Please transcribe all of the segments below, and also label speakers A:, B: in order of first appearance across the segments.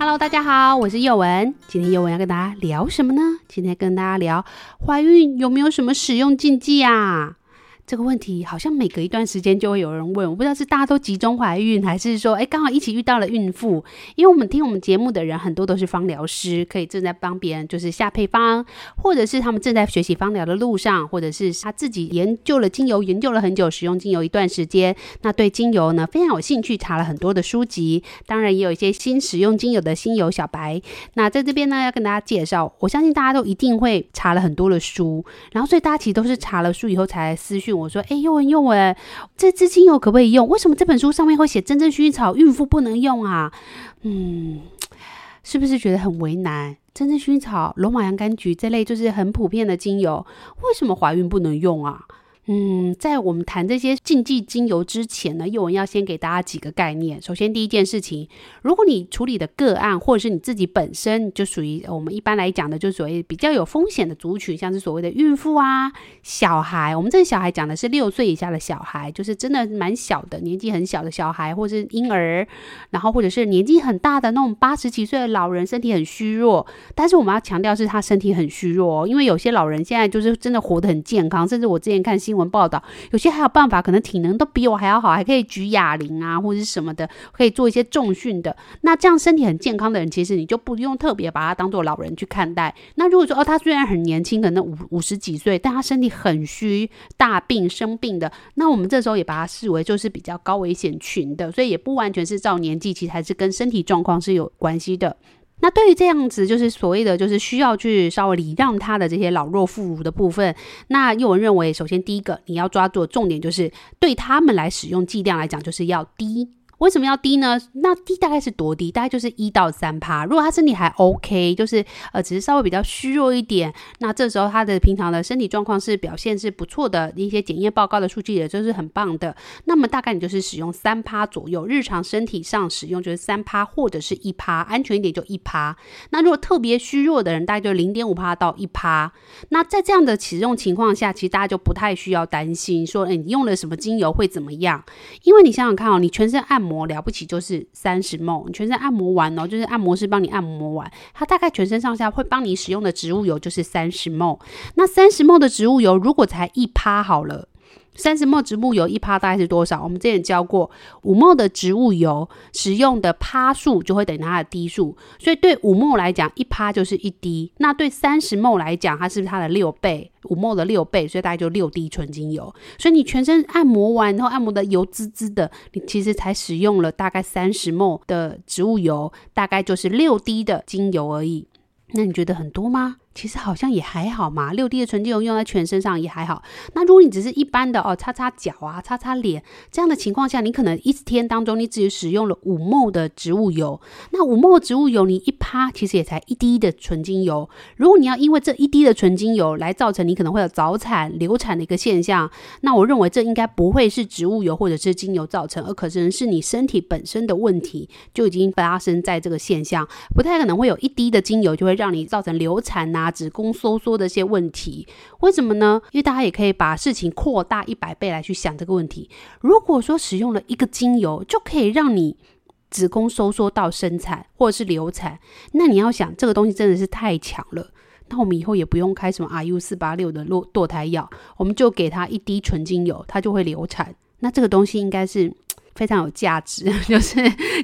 A: Hello，大家好，我是叶文。今天叶文要跟大家聊什么呢？今天跟大家聊怀孕有没有什么使用禁忌啊？这个问题好像每隔一段时间就会有人问，我不知道是大家都集中怀孕，还是说，哎，刚好一起遇到了孕妇。因为我们听我们节目的人很多都是芳疗师，可以正在帮别人就是下配方，或者是他们正在学习芳疗的路上，或者是他自己研究了精油，研究了很久，使用精油一段时间，那对精油呢非常有兴趣，查了很多的书籍。当然也有一些新使用精油的新油小白。那在这边呢要跟大家介绍，我相信大家都一定会查了很多的书，然后所以大家其实都是查了书以后才来私讯。我说：“哎，宥雯，宥雯，这支精油可不可以用？为什么这本书上面会写真正薰衣草孕妇不能用啊？嗯，是不是觉得很为难？真正薰衣草、罗马洋甘菊这类就是很普遍的精油，为什么怀孕不能用啊？”嗯，在我们谈这些禁忌精油之前呢，宥雯要先给大家几个概念。首先，第一件事情，如果你处理的个案，或者是你自己本身就属于我们一般来讲的，就所谓比较有风险的族群，像是所谓的孕妇啊、小孩。我们这个小孩讲的是六岁以下的小孩，就是真的蛮小的，年纪很小的小孩，或者是婴儿，然后或者是年纪很大的那种八十几岁的老人，身体很虚弱。但是我们要强调是他身体很虚弱，哦因为有些老人现在就是真的活得很健康，甚至我之前看新闻。新闻报道，有些还有办法，可能体能都比我还要好，还可以举哑铃啊，或者是什么的，可以做一些重训的。那这样身体很健康的人，其实你就不用特别把他当做老人去看待。那如果说哦，他虽然很年轻，可能五五十几岁，但他身体很虚，大病生病的，那我们这时候也把他视为就是比较高危险群的，所以也不完全是照年纪，其实还是跟身体状况是有关系的。那对于这样子，就是所谓的，就是需要去稍微礼让他的这些老弱妇孺的部分，那幼文认为，首先第一个你要抓住的重点就是，对他们来使用剂量来讲，就是要低。为什么要低呢？那低大概是多低？大概就是一到三趴。如果他身体还 OK，就是呃，只是稍微比较虚弱一点，那这时候他的平常的身体状况是表现是不错的，一些检验报告的数据也就是很棒的。那么大概你就是使用三趴左右，日常身体上使用就是三趴或者是一趴，安全一点就一趴。那如果特别虚弱的人，大概就零点五趴到一趴。那在这样的使用情况下，其实大家就不太需要担心说，诶，你用了什么精油会怎么样？因为你想想看哦，你全身按摩。摩了不起就是三十梦你全身按摩完哦，就是按摩师帮你按摩完，他大概全身上下会帮你使用的植物油就是三十梦。那三十梦的植物油如果才一趴好了。三十 m 植物油一趴大概是多少？我们之前教过，五 ml 的植物油使用的趴数就会等于它的滴数，所以对五 ml 来讲，一趴就是一滴。那对三十 ml 来讲，它是不是它的六倍？五 ml 的六倍，所以大概就六滴纯精油。所以你全身按摩完，然后按摩的油滋滋的，你其实才使用了大概三十 ml 的植物油，大概就是六滴的精油而已。那你觉得很多吗？其实好像也还好嘛，六滴的纯精油用在全身上也还好。那如果你只是一般的哦，擦擦脚啊，擦擦脸这样的情况下，你可能一天当中你只使用了五 m 的植物油。那五 ml 植物油你一趴其实也才一滴的纯精油。如果你要因为这一滴的纯精油来造成你可能会有早产、流产的一个现象，那我认为这应该不会是植物油或者是精油造成，而可能是你身体本身的问题就已经发生在这个现象，不太可能会有一滴的精油就会让你造成流产呐、啊。子宫收缩的一些问题，为什么呢？因为大家也可以把事情扩大一百倍来去想这个问题。如果说使用了一个精油就可以让你子宫收缩到生产或者是流产，那你要想这个东西真的是太强了。那我们以后也不用开什么 RU 四八六的堕堕胎药，我们就给他一滴纯精油，它就会流产。那这个东西应该是。非常有价值，就是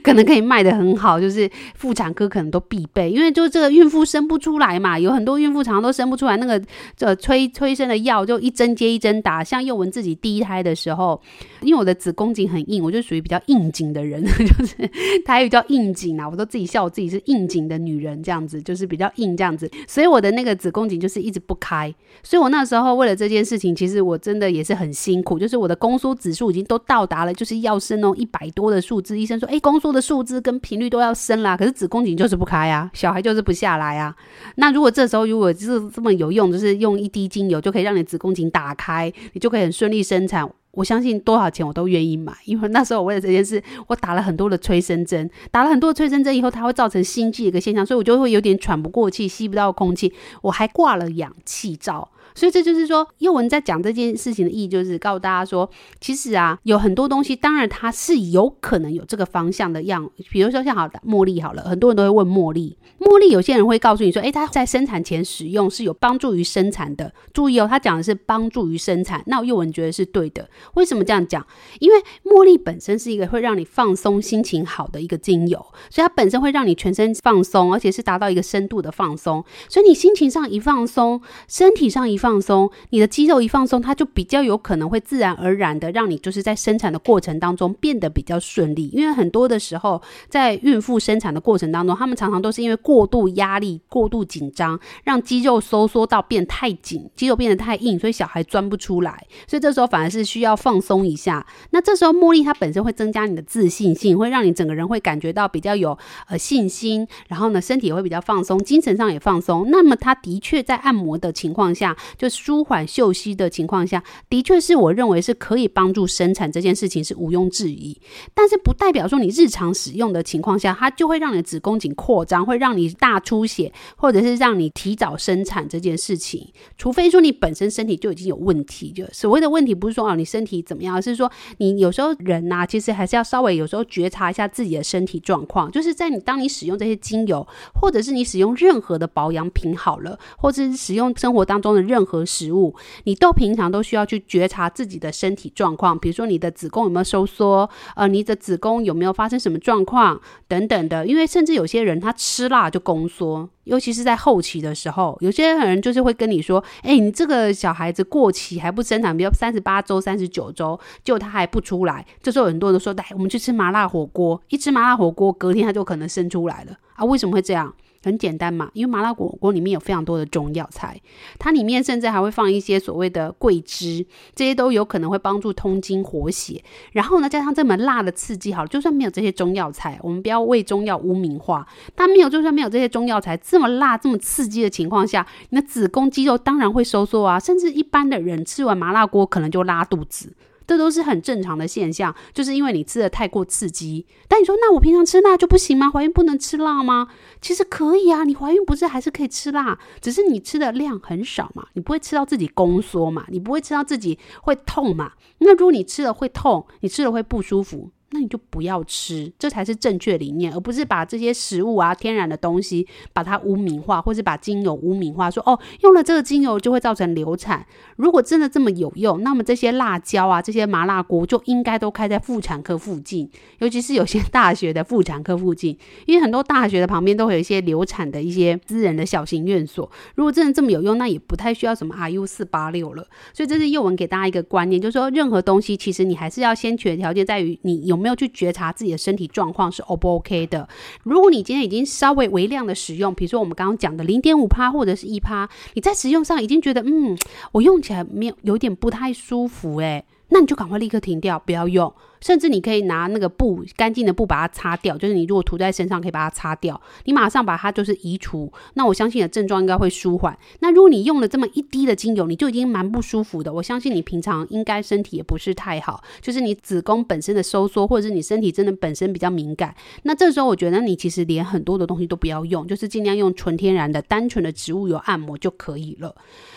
A: 可能可以卖的很好，就是妇产科可能都必备，因为就这个孕妇生不出来嘛，有很多孕妇常常都生不出来，那个这催催生的药就一针接一针打。像宥雯自己第一胎的时候，因为我的子宫颈很硬，我就属于比较硬颈的人，就是台语叫硬颈啊，我都自己笑我自己是硬颈的女人，这样子就是比较硬这样子，所以我的那个子宫颈就是一直不开，所以我那时候为了这件事情，其实我真的也是很辛苦，就是我的宫缩指数已经都到达了，就是要生。那种一百多的数字，医生说，哎，宫缩的数字跟频率都要升啦，可是子宫颈就是不开啊，小孩就是不下来啊。那如果这时候如果就是这么有用，就是用一滴精油就可以让你子宫颈打开，你就可以很顺利生产。我相信多少钱我都愿意买，因为那时候我为了这件事，我打了很多的催生针，打了很多的催生针以后，它会造成心悸的一个现象，所以我就会有点喘不过气，吸不到空气，我还挂了氧气罩。所以这就是说，宥雯在讲这件事情的意义，就是告诉大家说，其实啊，有很多东西，当然它是有可能有这个方向的样，比如说像好的茉莉好了，很多人都会问茉莉，茉莉有些人会告诉你说，诶，它在生产前使用是有帮助于生产的。注意哦，他讲的是帮助于生产，那宥雯觉得是对的。为什么这样讲？因为茉莉本身是一个会让你放松、心情好的一个精油，所以它本身会让你全身放松，而且是达到一个深度的放松。所以你心情上一放松，身体上一放松，你的肌肉一放松，它就比较有可能会自然而然的让你就是在生产的过程当中变得比较顺利。因为很多的时候，在孕妇生产的过程当中，他们常常都是因为过度压力、过度紧张，让肌肉收缩到变太紧，肌肉变得太硬，所以小孩钻不出来。所以这时候反而是需要放松一下。那这时候茉莉它本身会增加你的自信心，会让你整个人会感觉到比较有呃信心，然后呢身体也会比较放松，精神上也放松。那么它的确在按摩的情况下，就舒缓嗅息的情况下，的确是我认为是可以帮助生产这件事情是毋庸置疑。但是不代表说你日常使用的情况下，它就会让你的子宫颈扩张，会让你大出血，或者是让你提早生产这件事情。除非说你本身身体就已经有问题，就所谓的问题不是说哦你身体怎么样，而是说你有时候人呐、其实还是要稍微有时候觉察一下自己的身体状况。就是在你当你使用这些精油，或者是你使用任何的保养品好了，或者是使用生活当中的任何。食物，你都平常都需要去觉察自己的身体状况，比如说你的子宫有没有收缩，呃，你的子宫有没有发生什么状况等等的。因为甚至有些人他吃辣就宫缩，尤其是在后期的时候，有些人就是会跟你说，哎，你这个小孩子过期还不生产，比如三十八周、三十九周，就他还不出来，这时候很多人都说，来，我们去吃麻辣火锅，一吃麻辣火锅，隔天他就可能生出来了啊？为什么会这样？很简单嘛，因为麻辣火锅里面有非常多的中药材，它里面甚至还会放一些所谓的桂枝，这些都有可能会帮助通经活血。然后呢，加上这么辣的刺激，好，就算没有这些中药材，我们不要为中药污名化。但没有，就算没有这些中药材，这么辣、这么刺激的情况下，你的子宫肌肉当然会收缩啊，甚至一般的人吃完麻辣锅可能就拉肚子。这都是很正常的现象，就是因为你吃的太过刺激。但你说，那我平常吃辣就不行吗？怀孕不能吃辣吗？其实可以啊，你怀孕不是还是可以吃辣，只是你吃的量很少嘛，你不会吃到自己宫缩嘛，你不会吃到自己会痛嘛。那如果你吃了会痛，你吃了会不舒服。那你就不要吃，这才是正确理念，而不是把这些食物啊、天然的东西把它污名化，或是把精油污名化，说哦，用了这个精油就会造成流产。如果真的这么有用，那么这些辣椒啊、这些麻辣锅就应该都开在妇产科附近，尤其是有些大学的妇产科附近，因为很多大学的旁边都会有一些流产的一些私人的小型院所。如果真的这么有用，那也不太需要什么 RU 四八六了。所以这是宥雯给大家一个观念，就是说任何东西其实你还是要先决的条件在于你有没有。去觉察自己的身体状况是 O 不 OK 的。如果你今天已经稍微微量的使用，比如说我们刚刚讲的零点五趴或者是一趴，你在使用上已经觉得嗯，我用起来没有有点不太舒服，诶，那你就赶快立刻停掉，不要用。甚至你可以拿那个布，干净的布把它擦掉，就是你如果涂在身上，可以把它擦掉。你马上把它就是移除，那我相信的症状应该会舒缓。那如果你用了这么一滴的精油，你就已经蛮不舒服的，我相信你平常应该身体也不是太好，就是你子宫本身的收缩，或者是你身体真的本身比较敏感。那这时候我觉得你其实连很多的东西都不要用，就是尽量用纯天然的、单纯的植物油按摩就可以了。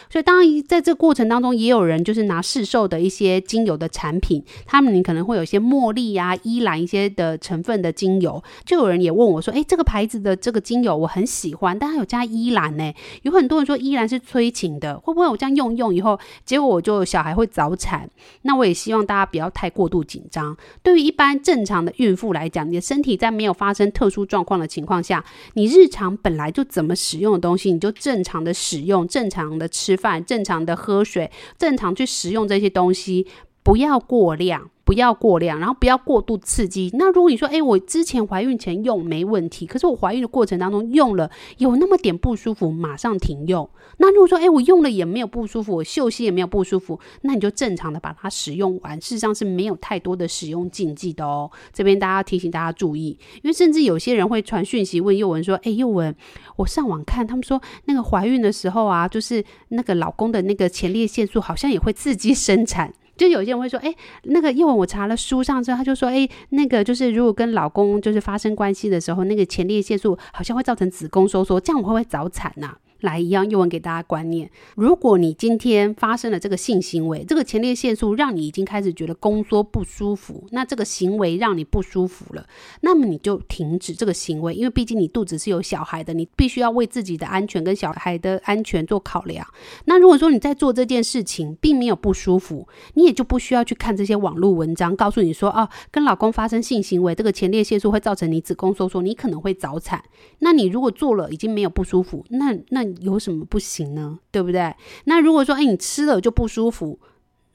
A: 所以当然在这个过程当中，也有人就是拿市售的一些精油的产品，他们你可能会有一些。茉莉呀、啊、依兰一些的成分的精油，就有人也问我说：“诶，这个牌子的这个精油我很喜欢，但它有加依兰呢。有很多人说依兰是催情的，会不会我这样用用以后，结果我就小孩会早产？那我也希望大家不要太过度紧张。对于一般正常的孕妇来讲，你的身体在没有发生特殊状况的情况下，你日常本来就怎么使用的东西，你就正常的使用，正常的吃饭，正常的喝水，正常去食用这些东西。”不要过量。不要过量，然后不要过度刺激。那如果你说，诶，我之前怀孕前用没问题，可是我怀孕的过程当中用了有那么点不舒服，马上停用。那如果说，诶，我用了也没有不舒服，我休息也没有不舒服，那你就正常的把它使用完。事实上是没有太多的使用禁忌的哦。这边大家提醒大家注意，因为甚至有些人会传讯息问宥雯说，诶，宥雯，我上网看他们说那个怀孕的时候啊，就是那个老公的那个前列腺素好像也会刺激生产。就有些人会说，哎，那个，因为我查了书上之后，他就说，哎，那个就是如果跟老公就是发生关系的时候，那个前列腺素好像会造成子宫收缩，这样我会不会早产呐、来一样，宥雯给大家观念：如果你今天发生了这个性行为，这个前列腺素让你已经开始觉得宫缩不舒服，那这个行为让你不舒服了，那么你就停止这个行为，因为毕竟你肚子是有小孩的，你必须要为自己的安全跟小孩的安全做考量。那如果说你在做这件事情并没有不舒服，你也就不需要去看这些网络文章，告诉你说哦，跟老公发生性行为，这个前列腺素会造成你子宫收缩，你可能会早产。那你如果做了已经没有不舒服，那那。有什么不行呢？对不对？那如果说，哎，你吃了就不舒服，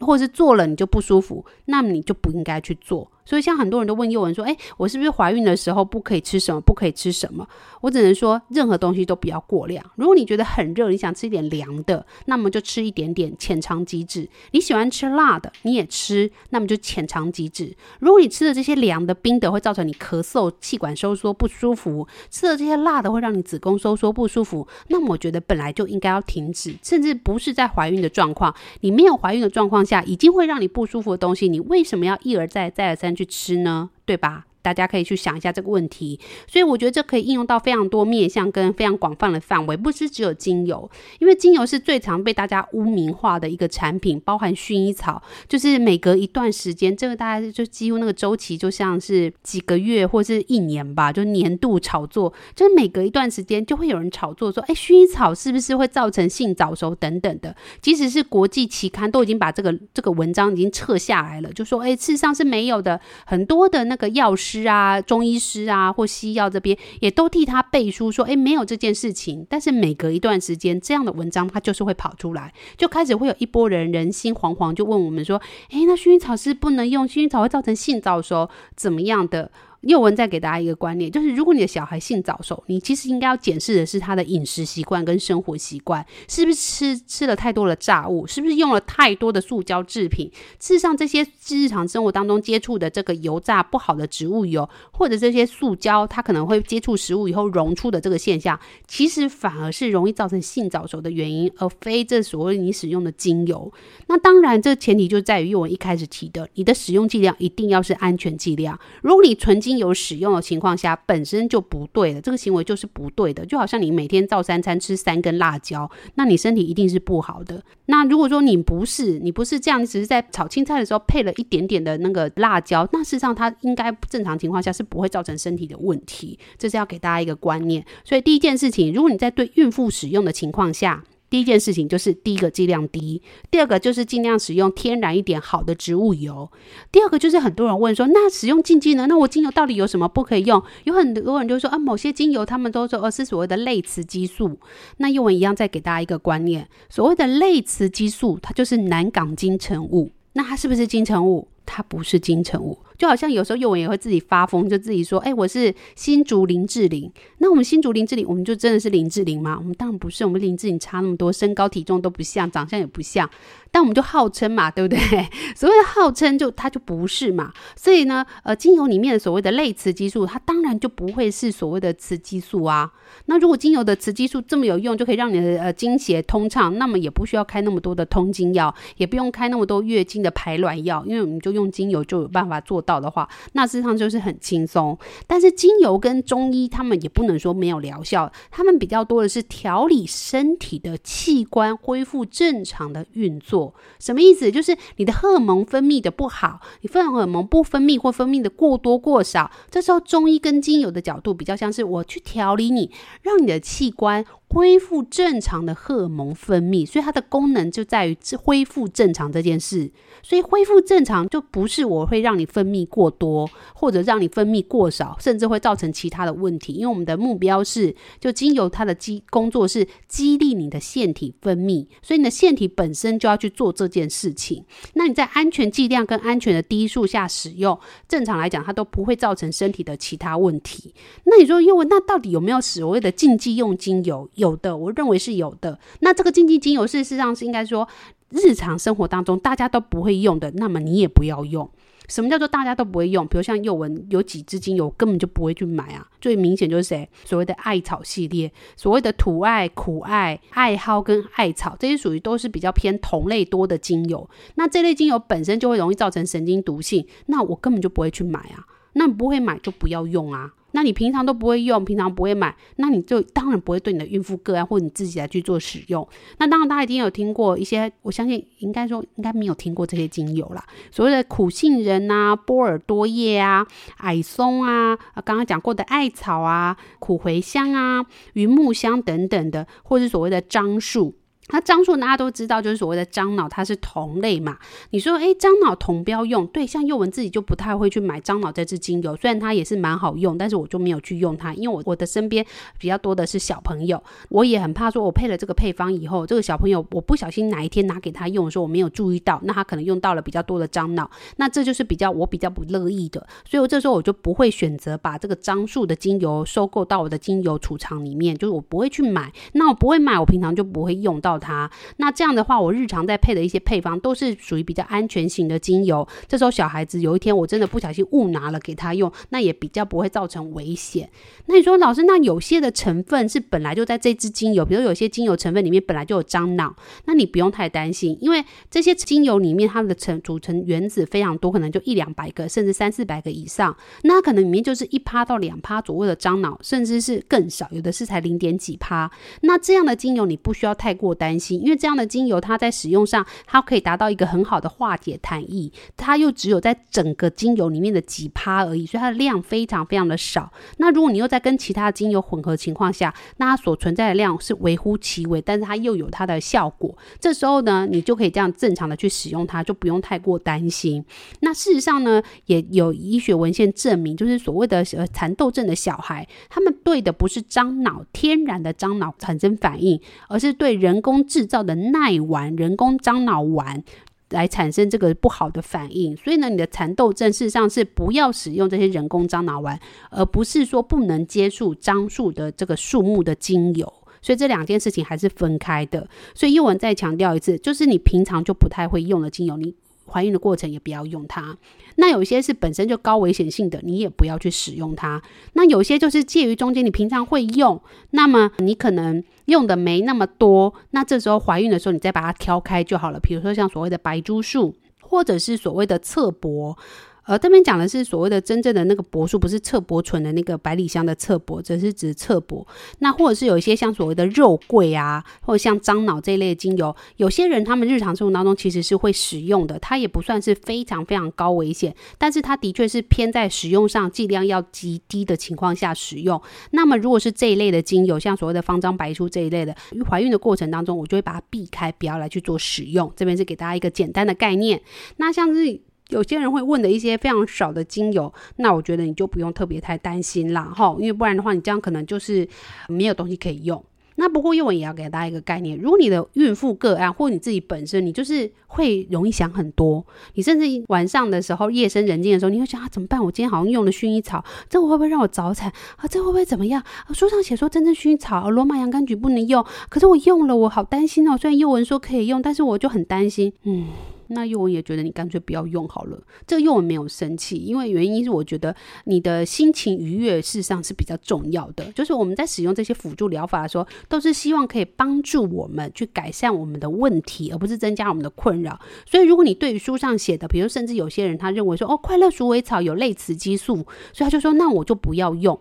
A: 或者是做了你就不舒服，那你就不应该去做。所以，像很多人都问幼文说：“诶，我是不是怀孕的时候不可以吃什么？不可以吃什么？”我只能说，任何东西都不要过量。如果你觉得很热，你想吃一点凉的，那么就吃一点点，浅尝即止。你喜欢吃辣的，你也吃，那么就浅尝即止。如果你吃的这些凉的、冰的会造成你咳嗽、气管收缩不舒服，吃的这些辣的会让你子宫收缩不舒服，那么我觉得本来就应该要停止。甚至不是在怀孕的状况，你没有怀孕的状况下，已经会让你不舒服的东西，你为什么要一而再、再而三去吃呢？对吧？大家可以去想一下这个问题，所以我觉得这可以应用到非常多面向跟非常广泛的范围，不是只有精油，因为精油是最常被大家污名化的一个产品，包含薰衣草，就是每隔一段时间，这个大家就几乎那个周期就像是几个月或是一年吧，就年度炒作，就是每隔一段时间就会有人炒作说，哎，薰衣草是不是会造成性早熟等等的，即使是国际期刊都已经把这个这个文章已经撤下来了，就说，哎，事实上是没有的，很多的那个药师。师啊，中医师啊，或西药这边也都替他背书说，诶，没有这件事情。但是每隔一段时间，这样的文章他就是会跑出来，就开始会有一波人人心惶惶，就问我们说，诶，那薰衣草是不能用，薰衣草会造成性早熟，怎么样的？宥雯再给大家一个观念，就是如果你的小孩性早熟，你其实应该要检视的是他的饮食习惯跟生活习惯，是不是吃吃了太多的炸物，是不是用了太多的塑胶制品？事实上，这些日常生活当中接触的这个油炸不好的植物油，或者这些塑胶，它可能会接触食物以后溶出的这个现象，其实反而是容易造成性早熟的原因，而非这所谓你使用的精油。那当然，这前提就在于宥雯一开始提的，你的使用剂量一定要是安全剂量。如果你纯精有使用的情况下，本身就不对的，这个行为就是不对的。就好像你每天照三餐吃三根辣椒，那你身体一定是不好的。那如果说你不是，你不是这样，只是在炒青菜的时候配了一点点的那个辣椒，那事实上它应该正常情况下是不会造成身体的问题。这是要给大家一个观念。所以第一件事情，如果你在对孕妇使用的情况下，第一件事情就是第一个剂量低，第二个就是尽量使用天然一点好的植物油。第二个就是很多人问说，那使用禁忌呢？那我精油到底有什么不可以用？有很多人就说啊，某些精油他们都说哦是所谓的类雌激素。那宥雯一样再给大家一个观念，所谓的类雌激素，它就是南港金城武。那它是不是金城武？它不是金城武。就好像有时候宥雯也会自己发疯，就自己说：“哎、我是新竹林志玲。”那我们新竹林志玲，我们就真的是林志玲吗？我们当然不是，我们林志玲差那么多，身高体重都不像，长相也不像。但我们就号称嘛，对不对？所谓的号称，就它就不是嘛。所以呢，呃，精油里面的所谓的类雌激素，它当然就不会是所谓的雌激素啊。那如果精油的雌激素这么有用，就可以让你的呃经血通畅，那么也不需要开那么多的通经药，也不用开那么多月经的排卵药，因为我们就用精油就有办法做到。的话，那事实上就是很轻松。但是精油跟中医，他们也不能说没有疗效，他们比较多的是调理身体的器官，恢复正常的运作。什么意思？就是你的荷尔蒙分泌的不好，你荷尔蒙不分泌或分泌的过多过少，这时候中医跟精油的角度比较像是我去调理你，让你的器官恢复正常的荷尔蒙分泌，所以它的功能就在于恢复正常这件事。所以恢复正常就不是我会让你分泌过多，或者让你分泌过少，甚至会造成其他的问题。因为我们的目标是，就精油它的机工作是激励你的腺体分泌，所以你的腺体本身就要去做这件事情。那你在安全剂量跟安全的低数下使用，正常来讲它都不会造成身体的其他问题。那你说，因为那到底有没有所谓的禁忌用精油？有的，我认为是有的。那这个禁忌精油，事实上是应该说，日常生活当中大家都不会用的，那么你也不要用。什么叫做大家都不会用？比如像幼文有几支精油根本就不会去买啊。最明显就是谁？所谓的艾草系列，所谓的土艾、苦艾、艾蒿跟艾草，这些属于都是比较偏同类多的精油。那这类精油本身就会容易造成神经毒性，那我根本就不会去买啊。那你不会买就不要用啊。那你平常都不会用，平常不会买，那你就当然不会对你的孕妇个案或者你自己来去做使用。那当然，大家一定有听过一些，我相信应该说应该没有听过这些精油啦。所谓的苦杏仁啊、波尔多叶啊、矮松啊，啊刚刚讲过的艾草啊、苦茴香啊、云木香等等的，或是所谓的樟树。那樟树大家都知道，就是所谓的樟脑，它是同类嘛。你说，诶，樟脑同标用，对，像幼文自己就不太会去买樟脑这支精油，虽然它也是蛮好用，但是我就没有去用它，因为我我的身边比较多的是小朋友，我也很怕说，我配了这个配方以后，这个小朋友我不小心哪一天拿给他用的时候，我没有注意到，那他可能用到了比较多的樟脑，那这就是比较我比较不乐意的，所以我这时候我就不会选择把这个樟树的精油收购到我的精油储藏里面，就是我不会去买，那我不会买，我平常就不会用到。它那这样的话，我日常在配的一些配方都是属于比较安全型的精油。这时候小孩子有一天我真的不小心误拿了给他用，那也比较不会造成危险。那你说老师，那有些的成分是本来就在这支精油，比如有些精油成分里面本来就有樟脑，那你不用太担心，因为这些精油里面它的成组成原子非常多，可能就一两百个，甚至三四百个以上。那可能里面就是一趴到两趴左右的樟脑，甚至是更少，有的是才零点几趴。那这样的精油你不需要太过担心，因为这样的精油，它在使用上，它可以达到一个很好的化解痰液，它又只有在整个精油里面的几趴而已，所以它的量非常非常的少。那如果你又在跟其他精油混合情况下，那它所存在的量是微乎其微，但是它又有它的效果。这时候呢，你就可以这样正常的去使用它，就不用太过担心。那事实上呢，也有医学文献证明，就是所谓的呃蚕豆症的小孩，他们对的不是樟脑天然的樟脑产生反应，而是对人工制造的耐丸、人工樟脑丸来产生这个不好的反应，所以呢，你的蚕豆症事实上是不要使用这些人工樟脑丸，而不是说不能接触樟树的这个树木的精油，所以这两件事情还是分开的。所以一文再强调一次，就是你平常就不太会用的精油，你。怀孕的过程也不要用它。那有些是本身就高危险性的，你也不要去使用它。那有些就是介于中间，你平常会用，那么你可能用的没那么多。那这时候怀孕的时候，你再把它挑开就好了。比如说像所谓的白珠树，或者是所谓的侧柏。呃，这边讲的是所谓的真正的那个柏树，不是侧柏醇的那个百里香的侧柏，只是指侧柏。那或者是有一些像所谓的肉桂啊，或者像樟脑这一类的精油，有些人他们日常生活当中其实是会使用的，它也不算是非常非常高危险，但是它的确是偏在使用上剂量要极低的情况下使用。那么如果是这一类的精油，像所谓的方樟白术这一类的，怀孕的过程当中，我就会把它避开，不要来去做使用。这边是给大家一个简单的概念。那像是。有些人会问的一些非常少的精油，那我觉得你就不用特别太担心啦，哈，因为不然的话，你这样可能就是没有东西可以用。那不过幼文也要给大家一个概念，如果你的孕妇个案或你自己本身，你就是会容易想很多，你甚至晚上的时候夜深人静的时候，你会想啊怎么办？我今天好像用了薰衣草，这会不会让我早产啊？这会不会怎么样？啊，书上写说真正薰衣草、罗马洋甘菊不能用，可是我用了，我好担心哦。虽然幼文说可以用，但是我就很担心，嗯。那幼文也觉得你干脆不要用好了。这个幼文没有生气，因为原因是我觉得你的心情愉悦，事实上是比较重要的。就是我们在使用这些辅助疗法的时候，都是希望可以帮助我们去改善我们的问题，而不是增加我们的困扰。所以，如果你对于书上写的，比如甚至有些人他认为说，哦，快乐鼠尾草有类雌激素，所以他就说，那我就不要用。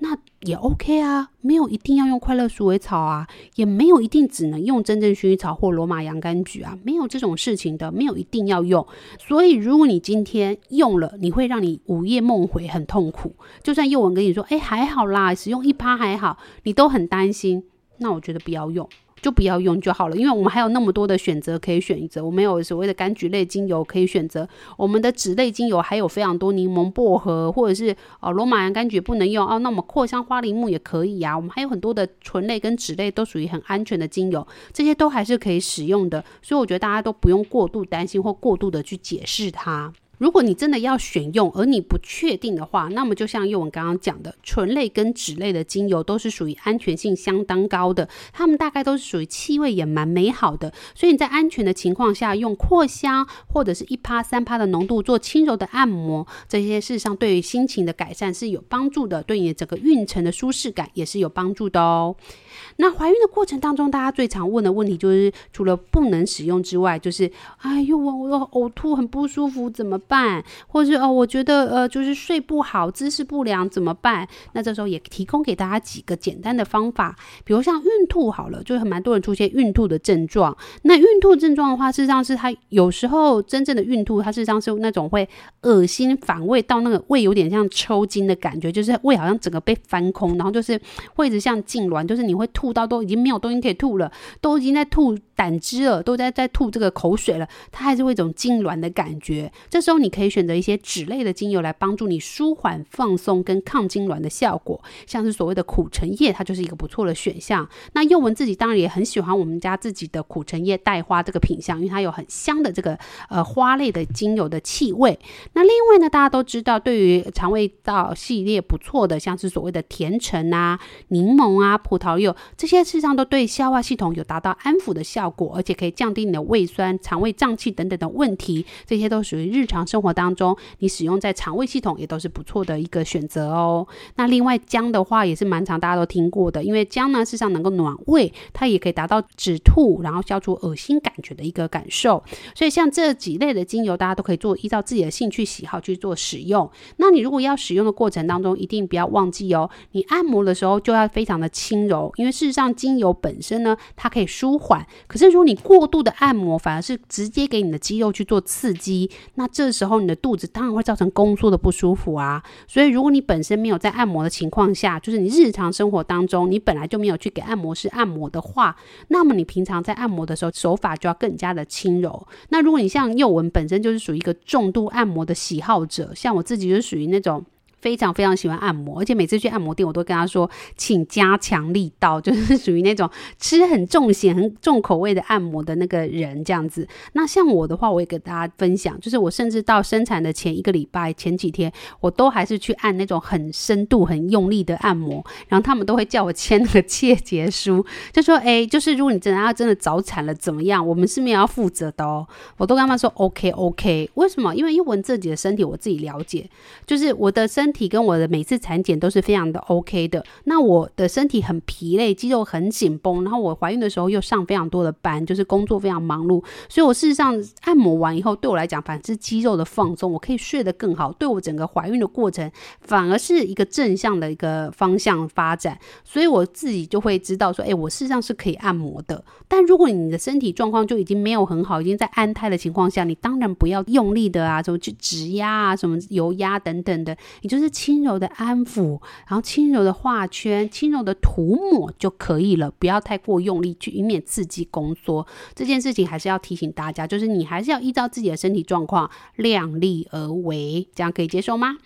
A: 那也 OK 啊，没有一定要用快乐鼠尾草啊，也没有一定只能用真正薰衣草或罗马洋甘菊啊，没有这种事情的，没有一定要用。所以如果你今天用了，你会让你午夜梦回，很痛苦。就算幼文跟你说，哎，还好啦，使用一趴还好，你都很担心。那我觉得不要用。就不要用就好了，因为我们还有那么多的选择可以选择。我们有所谓的柑橘类精油可以选择，我们的脂类精油还有非常多，柠檬、薄荷或者是哦罗马洋甘菊不能用哦，那我们扩香花梨木也可以、啊。我们还有很多的醇类跟脂类都属于很安全的精油，这些都还是可以使用的。所以我觉得大家都不用过度担心或过度的去解释它。如果你真的要选用，而你不确定的话，那么就像宥雯刚刚讲的，醇类跟酯类的精油都是属于安全性相当高的，它们大概都是属于气味也蛮美好的，所以你在安全的情况下用扩香或者是一趴三趴的浓度做轻柔的按摩，这些事实上对于心情的改善是有帮助的，对你的整个孕程的舒适感也是有帮助的哦。那怀孕的过程当中，大家最常问的问题就是，除了不能使用之外，就是哎呦，我我呕吐很不舒服怎么办？或者是哦，我觉得呃，就是睡不好，姿势不良怎么办？那这时候也提供给大家几个简单的方法，比如像孕吐好了，就很蛮多人出现孕吐的症状。那孕吐症状的话，事实上是它有时候真正的孕吐，它事实上是那种会恶心反胃到那个胃有点像抽筋的感觉，就是胃好像整个被翻空，然后就是会一直像痉挛，就是你会吐。到都已经没有东西可以吐了，都已经在吐胆汁了，都在在吐这个口水了，它还是会一种痉挛的感觉。这时候你可以选择一些脂类的精油来帮助你舒缓、放松跟抗痉挛的效果，像是所谓的苦橙叶，它就是一个不错的选项。那佑文自己当然也很喜欢我们家自己的苦橙叶带花这个品相，因为它有很香的这个呃花类的精油的气味。那另外呢，大家都知道，对于肠胃道系列不错的，像是所谓的甜橙啊、柠檬啊、葡萄柚。这些事实上都对消化系统有达到安抚的效，果而且可以降低你的胃酸、肠胃胀气等等的问题。这些都属于日常生活当中你使用在肠胃系统也都是不错的一个选择哦。那另外姜的话也是蛮常大家都听过的，因为姜呢事实上能够暖胃，它也可以达到止吐，然后消除恶心感觉的一个感受。所以像这几类的精油，大家都可以做依照自己的兴趣喜好去做使用。那你如果要使用的过程当中，一定不要忘记哦，你按摩的时候就要非常的轻柔，因为。事实上，精油本身呢，它可以舒缓。可是，如果你过度的按摩，反而是直接给你的肌肉去做刺激，那这时候你的肚子当然会造成宫缩的不舒服啊。所以，如果你本身没有在按摩的情况下，就是你日常生活当中你本来就没有去给按摩师按摩的话，那么你平常在按摩的时候手法就要更加的轻柔。那如果你像幼文本身就是属于一个重度按摩的喜好者，像我自己就属于那种。非常非常喜欢按摩，而且每次去按摩店，我都跟他说，请加强力道，就是属于那种吃很重咸、很重口味的按摩的那个人这样子。那像我的话，我也给大家分享，就是我甚至到生产的前一个礼拜、前几天，我都还是去按那种很深度、很用力的按摩，然后他们都会叫我签那个切结书，就说，哎，就是如果你真的要真的早产了怎么样，我们是没有要负责的哦。我都跟他们说，OK OK，为什么？因为宥雯自己的身体我自己了解，就是我的身体。体跟我的每次产检都是非常的 OK 的。那我的身体很疲累，肌肉很紧绷，然后我怀孕的时候又上非常多的班，就是工作非常忙碌，所以我事实上按摩完以后，对我来讲，反而是肌肉的放松，我可以睡得更好，对我整个怀孕的过程反而是一个正向的一个方向发展。所以我自己就会知道说，哎，我事实上是可以按摩的。但如果你的身体状况就已经没有很好，已经在安胎的情况下，你当然不要用力的啊，什么去指压啊，什么油压等等的，你就。就是轻柔的安抚，然后轻柔的画圈，轻柔的涂抹就可以了，不要太过用力，去以免刺激宫缩。这件事情还是要提醒大家，就是你还是要依照自己的身体状况量力而为，这样可以接受吗？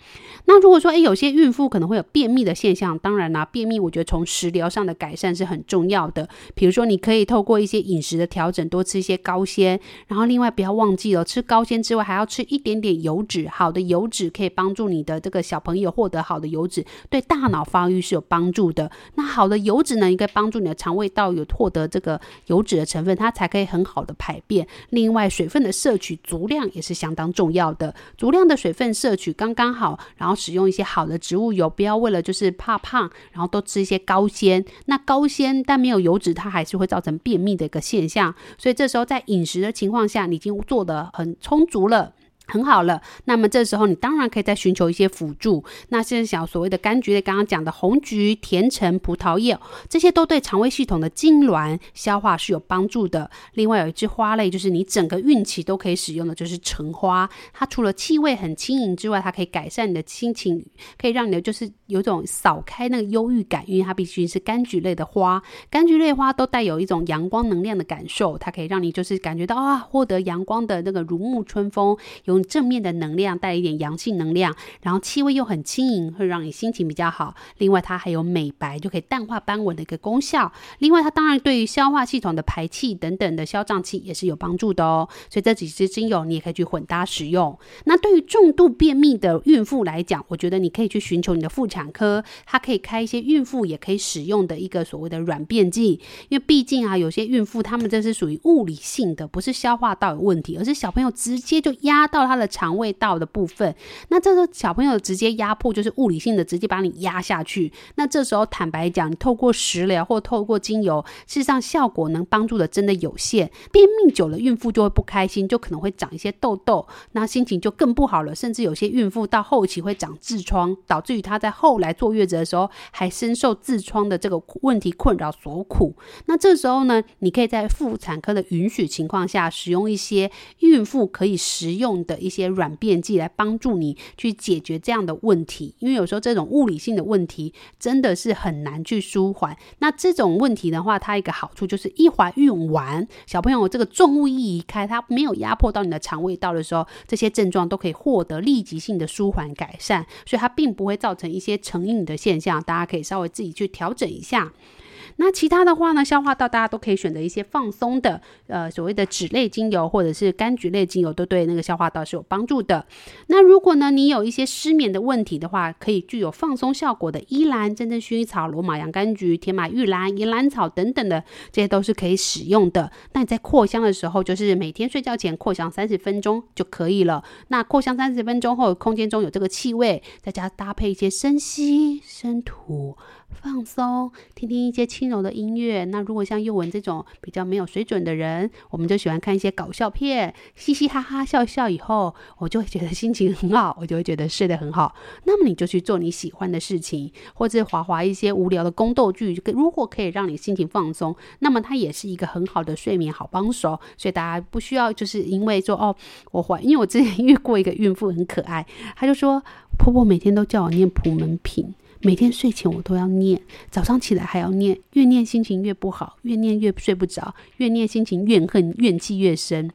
A: 那如果说，诶，有些孕妇可能会有便秘的现象，当然啦，便秘我觉得从食疗上的改善是很重要的。比如说，你可以透过一些饮食的调整，多吃一些高纤，然后另外不要忘记了，吃高纤之外，还要吃一点点油脂，好的油脂可以帮助你的这个小。朋友获得好的油脂，对大脑发育是有帮助的。那好的油脂呢，应该帮助你的肠胃道有获得这个油脂的成分，它才可以很好的排便。另外，水分的摄取足量也是相当重要的，足量的水分摄取刚刚好，然后使用一些好的植物油，不要为了就是怕胖，然后都吃一些高纤。那高纤但没有油脂，它还是会造成便秘的一个现象。所以这时候在饮食的情况下，你已经做得很充足了。很好了，那么这时候你当然可以再寻求一些辅助。那现在想所谓的柑橘类，刚刚讲的红橘、甜橙、葡萄叶，这些都对肠胃系统的痉挛、消化是有帮助的。另外有一支花类，就是你整个孕期都可以使用的，就是橙花。它除了气味很轻盈之外，它可以改善你的心情，可以让你的就是有种扫开那个忧郁感，因为它必须是柑橘类的花。柑橘类花都带有一种阳光能量的感受，它可以让你就是感觉到啊，获得阳光的那个如沐春风，有。用正面的能量，带一点阳性能量，然后气味又很轻盈，会让你心情比较好。另外，它还有美白，就可以淡化斑纹的一个功效。另外，它当然对于消化系统的排气等等的消胀气也是有帮助的哦。所以这几支精油你也可以去混搭使用。那对于重度便秘的孕妇来讲，我觉得你可以去寻求你的妇产科，它可以开一些孕妇也可以使用的一个所谓的软便剂。因为毕竟啊，有些孕妇她们这是属于物理性的，不是消化道有问题，而是小朋友直接就压到它的肠胃道的部分，那这个小朋友直接压迫就是物理性的，直接把你压下去。那这时候坦白讲，你透过食疗或透过精油，事实上效果能帮助的真的有限。便秘久了，孕妇就会不开心，就可能会长一些痘痘，那心情就更不好了。甚至有些孕妇到后期会长痔疮，导致于她在后来坐月子的时候，还深受痔疮的这个问题困扰所苦。那这时候呢，你可以在妇产科的允许情况下，使用一些孕妇可以食用的。一些软便剂来帮助你去解决这样的问题，因为有时候这种物理性的问题真的是很难去舒缓。那这种问题的话，它一个好处就是一怀孕完，小朋友这个重物一移开，它没有压迫到你的肠胃道的时候，这些症状都可以获得立即性的舒缓改善，所以它并不会造成一些成瘾的现象。大家可以稍微自己去调整一下。那其他的话呢，消化道大家都可以选择一些放松的，呃，所谓的脂类精油或者是柑橘类精油，都对那个消化道是有帮助的。那如果呢，你有一些失眠的问题的话，可以具有放松效果的依兰、真正薰衣草、罗马洋甘菊、天马玉兰、岩兰草等等的，这些都是可以使用的。那你在扩香的时候，就是每天睡觉前扩香三十分钟就可以了。那扩香三十分钟后，空间中有这个气味，再加搭配一些深吸深吐。放松，听听一些轻柔的音乐。那如果像宥雯这种比较没有水准的人，我们就喜欢看一些搞笑片，嘻嘻哈哈笑笑以后，我就会觉得心情很好，我就会觉得睡得很好。那么你就去做你喜欢的事情，或者滑滑一些无聊的宫斗剧。如果可以让你心情放松，那么它也是一个很好的睡眠好帮手。所以大家不需要就是因为说哦，我怀，因为我之前遇过一个孕妇很可爱，她就说婆婆每天都叫我念普门品。每天睡前我都要念，早上起来还要念，越念心情越不好，越念越睡不着，越念心情怨恨怨气越深。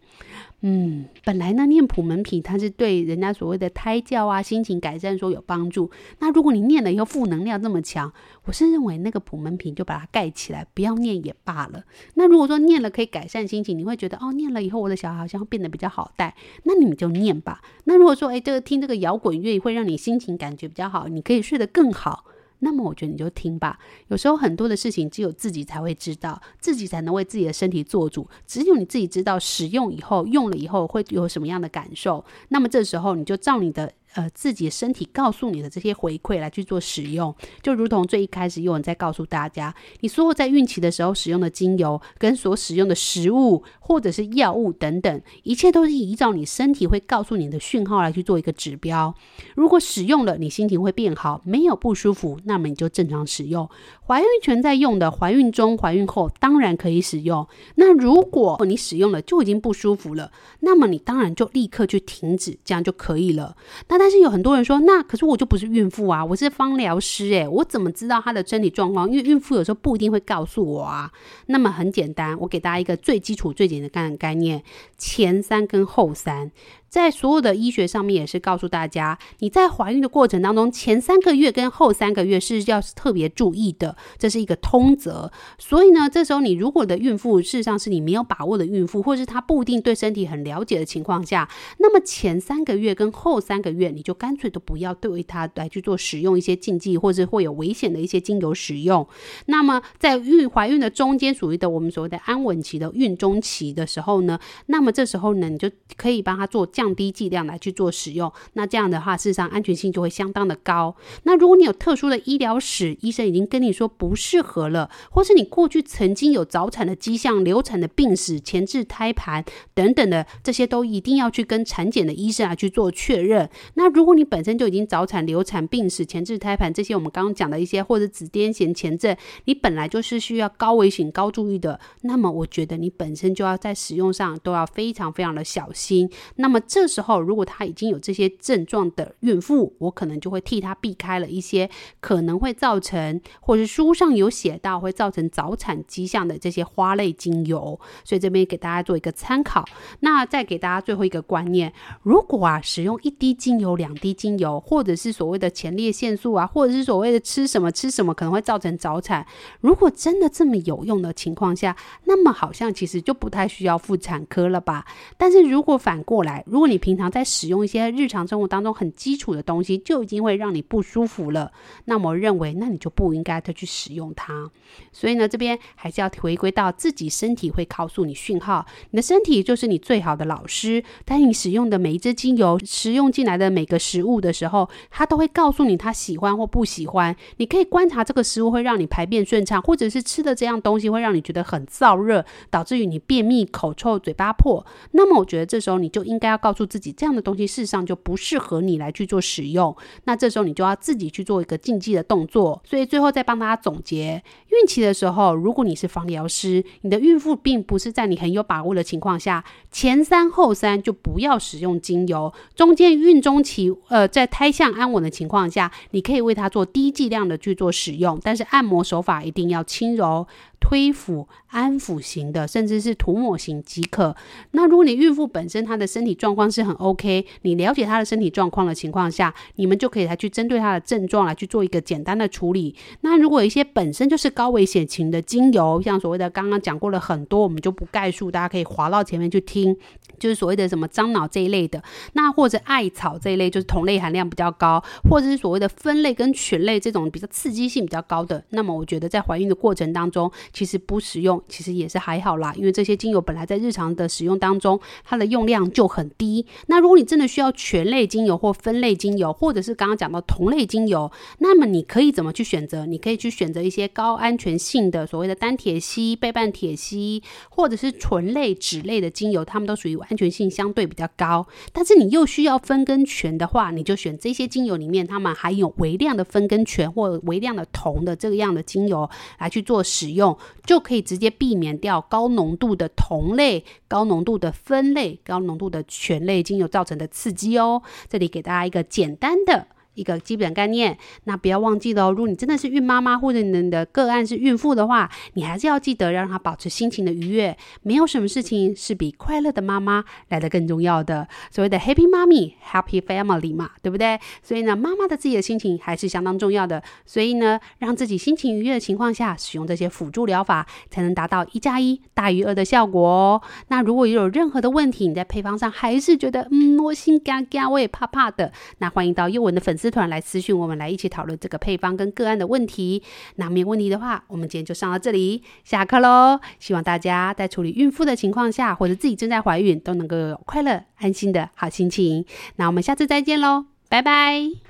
A: 嗯，本来呢，念普门品它是对人家所谓的胎教啊、心情改善说有帮助。那如果你念了以后负能量这么强，我是认为那个普门品就把它盖起来，不要念也罢了。那如果说念了可以改善心情，你会觉得哦，念了以后我的小孩好像会变得比较好带，那你们就念吧。那如果说哎，这个听这个摇滚乐会让你心情感觉比较好，你可以睡得更好。那么我觉得你就听吧。有时候很多的事情只有自己才会知道，自己才能为自己的身体做主。只有你自己知道使用以后，用了以后会有什么样的感受。那么这时候你就照你的。呃，自己身体告诉你的这些回馈来去做使用，就如同最一开始有人在告诉大家，你所有在孕期的时候使用的精油，跟所使用的食物或者是药物等等，一切都是依照你身体会告诉你的讯号来去做一个指标。如果使用了，你心情会变好，没有不舒服，那么你就正常使用。怀孕全在用的，怀孕中、怀孕后当然可以使用。那如果你使用了就已经不舒服了，那么你当然就立刻去停止，这样就可以了。那但是有很多人说，那可是我就不是孕妇啊，我是芳疗师诶，我怎么知道她的身体状况？因为孕妇有时候不一定会告诉我啊。那么很简单，我给大家一个最基础、最简单的概念：前三跟后三。在所有的医学上面也是告诉大家，你在怀孕的过程当中，前三个月跟后三个月是要特别注意的，这是一个通则。所以呢，这时候你如果的孕妇事实上是你没有把握的孕妇，或是她不一定对身体很了解的情况下，那么前三个月跟后三个月，你就干脆都不要对她来去做使用一些禁忌或是会有危险的一些精油使用。那么在孕怀孕的中间，属于的我们所谓的安稳期的孕中期的时候呢，那么这时候呢，你就可以帮她做。降低剂量来去做使用。那这样的话，事实上安全性就会相当的高。那如果你有特殊的医疗史，医生已经跟你说不适合了，或是你过去曾经有早产的迹象、流产的病史、前置胎盘等等的，这些都一定要去跟产检的医生来去做确认。那如果你本身就已经早产、流产、病史、前置胎盘这些，我们刚刚讲的一些，或者子癫痫前症，你本来就是需要高危险、高注意的，那么我觉得你本身就要在使用上都要非常非常的小心。那么这时候，如果他已经有这些症状的孕妇，我可能就会替他避开了一些可能会造成，或是书上有写到会造成早产迹象的这些花类精油。所以这边给大家做一个参考。那再给大家最后一个观念：如果啊使用一滴精油、两滴精油，或者是所谓的前列腺素啊，或者是所谓的吃什么吃什么可能会造成早产，如果真的这么有用的情况下，那么好像其实就不太需要妇产科了吧？但是如果反过来，如如果你平常在使用一些日常生活当中很基础的东西，就已经会让你不舒服了，那么我认为，那你就不应该再去使用它。所以呢，这边还是要回归到自己身体会告诉你讯号，你的身体就是你最好的老师。当你使用的每一支精油，食用进来的每个食物的时候，它都会告诉你它喜欢或不喜欢。你可以观察这个食物会让你排便顺畅，或者是吃的这样东西会让你觉得很燥热，导致于你便秘、口臭、嘴巴破。那么我觉得这时候你就应该要告告诉自己，这样的东西事实上就不适合你来去做使用。那这时候你就要自己去做一个禁忌的动作。所以最后再帮大家总结：孕期的时候，如果你是防疗师，你的孕妇并不是在你很有把握的情况下，前三后三就不要使用精油。中间孕中期，呃，在胎相安稳的情况下，你可以为它做低剂量的去做使用，但是按摩手法一定要轻柔。推抚、安抚型的，甚至是涂抹型即可。那如果你孕妇本身她的身体状光是很 OK，你了解他的身体状况的情况下，你们就可以来去针对他的症状来去做一个简单的处理。那如果有一些本身就是高危险情的精油，像所谓的刚刚讲过了很多，我们就不概述，大家可以滑到前面去听，就是所谓的什么樟脑这一类的，那或者艾草这一类，就是酮类含量比较高，或者是所谓的酚类跟醛类这种比较刺激性比较高的，那么我觉得在怀孕的过程当中。其实不使用，其实也是还好啦，因为这些精油本来在日常的使用当中，它的用量就很低。那如果你真的需要醛类精油或酚类精油，或者是刚刚讲到同类精油，那么你可以怎么去选择？你可以去选择一些高安全性的所谓的单萜烯、倍半萜烯，或者是醇类、酯类的精油，它们都属于安全性相对比较高。但是你又需要分根醛的话，你就选这些精油里面，它们含有微量的分根醛或微量的铜的这个样的精油来去做使用。就可以直接避免掉高浓度的酮类、高浓度的酚类、高浓度的醛类精油造成的刺激哦。这里给大家一个简单的。一个基本概念，那不要忘记了哦。如果你真的是孕妈妈，或者你的个案是孕妇的话，你还是要记得让她保持心情的愉悦。没有什么事情是比快乐的妈妈来的更重要的。所谓的 Happy Mommy, Happy Family 嘛，对不对？所以呢，妈妈的自己的心情还是相当重要的。所以呢，让自己心情愉悦的情况下，使用这些辅助疗法，才能达到一加一大于二的效果哦。那如果有任何的问题，你在配方上还是觉得嗯，我心嘎嘎，我也怕怕的，那欢迎到宥雯的粉丝团来私讯我们，来一起讨论这个配方跟个案的问题。那没有问题的话，我们今天就上到这里，下课喽。希望大家在处理孕妇的情况下，或者自己正在怀孕，都能够有快乐、安心的好心情。那我们下次再见喽，拜拜。